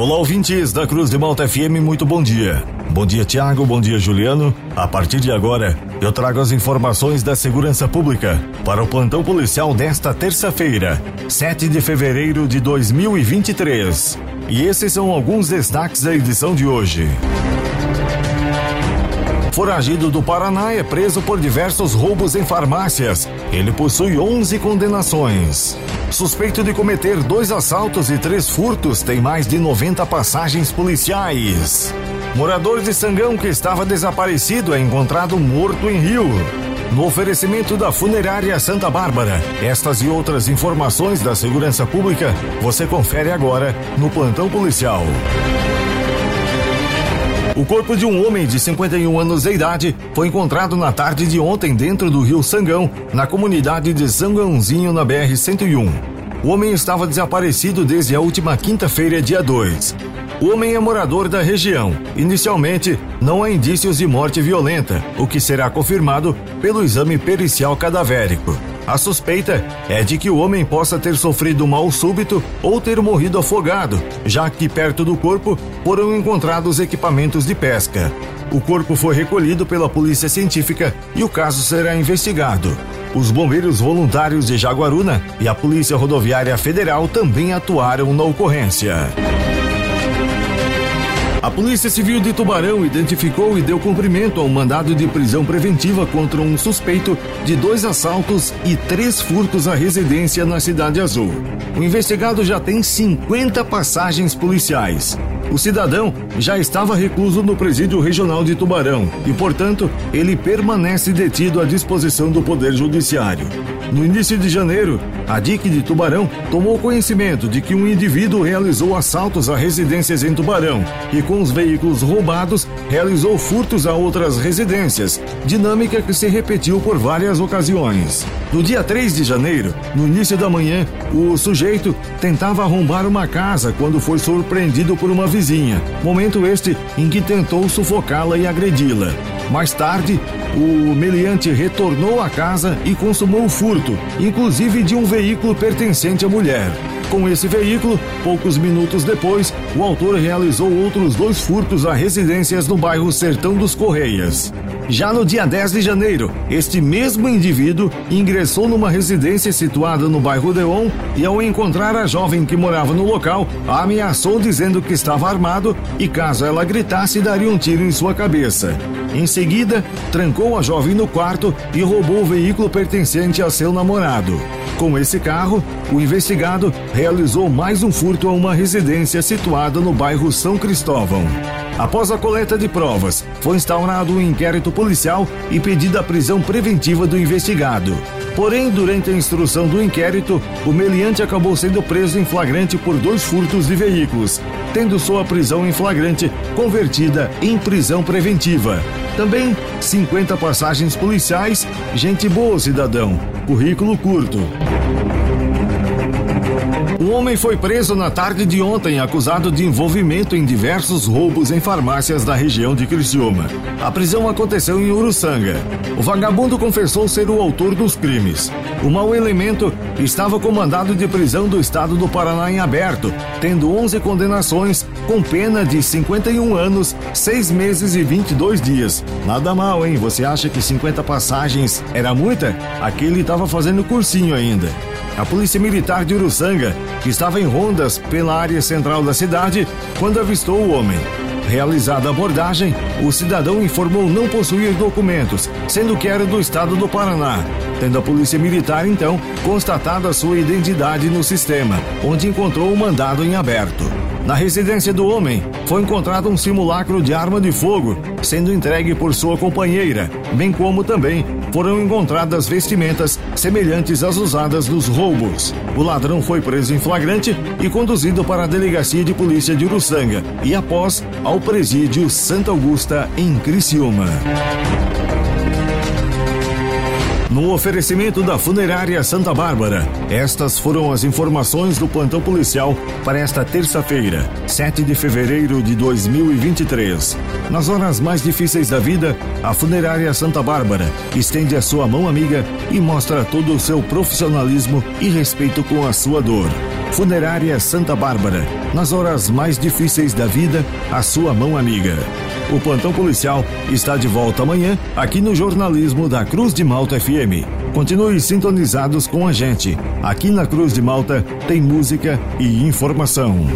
Olá, ouvintes da Cruz de Malta FM, muito bom dia. Bom dia, Tiago, bom dia, Juliano. A partir de agora, eu trago as informações da segurança pública para o plantão policial desta terça-feira, 7 de fevereiro de 2023. E esses são alguns destaques da edição de hoje. Foragido do Paraná é preso por diversos roubos em farmácias. Ele possui 11 condenações. Suspeito de cometer dois assaltos e três furtos, tem mais de 90 passagens policiais. Morador de Sangão que estava desaparecido é encontrado morto em Rio. No oferecimento da Funerária Santa Bárbara. Estas e outras informações da segurança pública você confere agora no Plantão Policial. O corpo de um homem de 51 anos de idade foi encontrado na tarde de ontem dentro do rio Sangão, na comunidade de Sangãozinho, na BR-101. O homem estava desaparecido desde a última quinta-feira, dia 2. O homem é morador da região. Inicialmente, não há indícios de morte violenta, o que será confirmado pelo exame pericial cadavérico. A suspeita é de que o homem possa ter sofrido mal súbito ou ter morrido afogado, já que perto do corpo foram encontrados equipamentos de pesca. O corpo foi recolhido pela polícia científica e o caso será investigado. Os bombeiros voluntários de Jaguaruna e a Polícia Rodoviária Federal também atuaram na ocorrência. A Polícia Civil de Tubarão identificou e deu cumprimento ao mandado de prisão preventiva contra um suspeito de dois assaltos e três furtos à residência na Cidade Azul. O investigado já tem 50 passagens policiais. O cidadão já estava recluso no presídio regional de Tubarão e, portanto, ele permanece detido à disposição do Poder Judiciário. No início de janeiro, a DIC de Tubarão tomou conhecimento de que um indivíduo realizou assaltos a residências em Tubarão e, com os veículos roubados, realizou furtos a outras residências, dinâmica que se repetiu por várias ocasiões. No dia 3 de janeiro, no início da manhã, o sujeito tentava arrombar uma casa quando foi surpreendido por uma vizinha, momento este em que tentou sufocá-la e agredi-la. Mais tarde, o meliante retornou à casa e consumou o furto, inclusive de um veículo pertencente à mulher. Com esse veículo, poucos minutos depois, o autor realizou outros dois furtos a residências no bairro Sertão dos Correias. Já no dia 10 de janeiro, este mesmo indivíduo ingressou numa residência situada no bairro Deon e, ao encontrar a jovem que morava no local, a ameaçou dizendo que estava armado e, caso ela gritasse, daria um tiro em sua cabeça. Em seguida, trancou a jovem no quarto e roubou o veículo pertencente a seu namorado. Com esse carro, o investigado realizou mais um furto a uma residência situada no bairro São Cristóvão. Após a coleta de provas, foi instaurado um inquérito policial e pedida a prisão preventiva do investigado. Porém, durante a instrução do inquérito, o meliante acabou sendo preso em flagrante por dois furtos de veículos, tendo sua prisão em flagrante convertida em prisão preventiva. Também 50 passagens policiais, gente boa, cidadão, currículo curto. Um homem foi preso na tarde de ontem acusado de envolvimento em diversos roubos em farmácias da região de Criciúma. A prisão aconteceu em Uruçanga. O vagabundo confessou ser o autor dos crimes. O mau elemento estava com mandado de prisão do estado do Paraná em aberto, tendo 11 condenações com pena de 51 anos, 6 meses e 22 dias. Nada mal, hein? Você acha que 50 passagens era muita? Aquele estava fazendo cursinho ainda. A Polícia Militar de Uruçanga, que estava em rondas pela área central da cidade, quando avistou o homem. Realizada a abordagem, o cidadão informou não possuir documentos, sendo que era do estado do Paraná. Tendo a Polícia Militar, então, constatado a sua identidade no sistema, onde encontrou o mandado em aberto. Na residência do homem, foi encontrado um simulacro de arma de fogo, sendo entregue por sua companheira, bem como também foram encontradas vestimentas semelhantes às usadas nos roubos. O ladrão foi preso em flagrante e conduzido para a delegacia de polícia de Uruçanga e após ao presídio Santa Augusta em Criciúma. No oferecimento da Funerária Santa Bárbara, estas foram as informações do plantão policial para esta terça-feira, 7 de fevereiro de 2023. Nas horas mais difíceis da vida, a Funerária Santa Bárbara estende a sua mão amiga e mostra todo o seu profissionalismo e respeito com a sua dor. Funerária Santa Bárbara. Nas horas mais difíceis da vida, a sua mão amiga. O plantão policial está de volta amanhã aqui no jornalismo da Cruz de Malta FM. Continue sintonizados com a gente. Aqui na Cruz de Malta tem música e informação.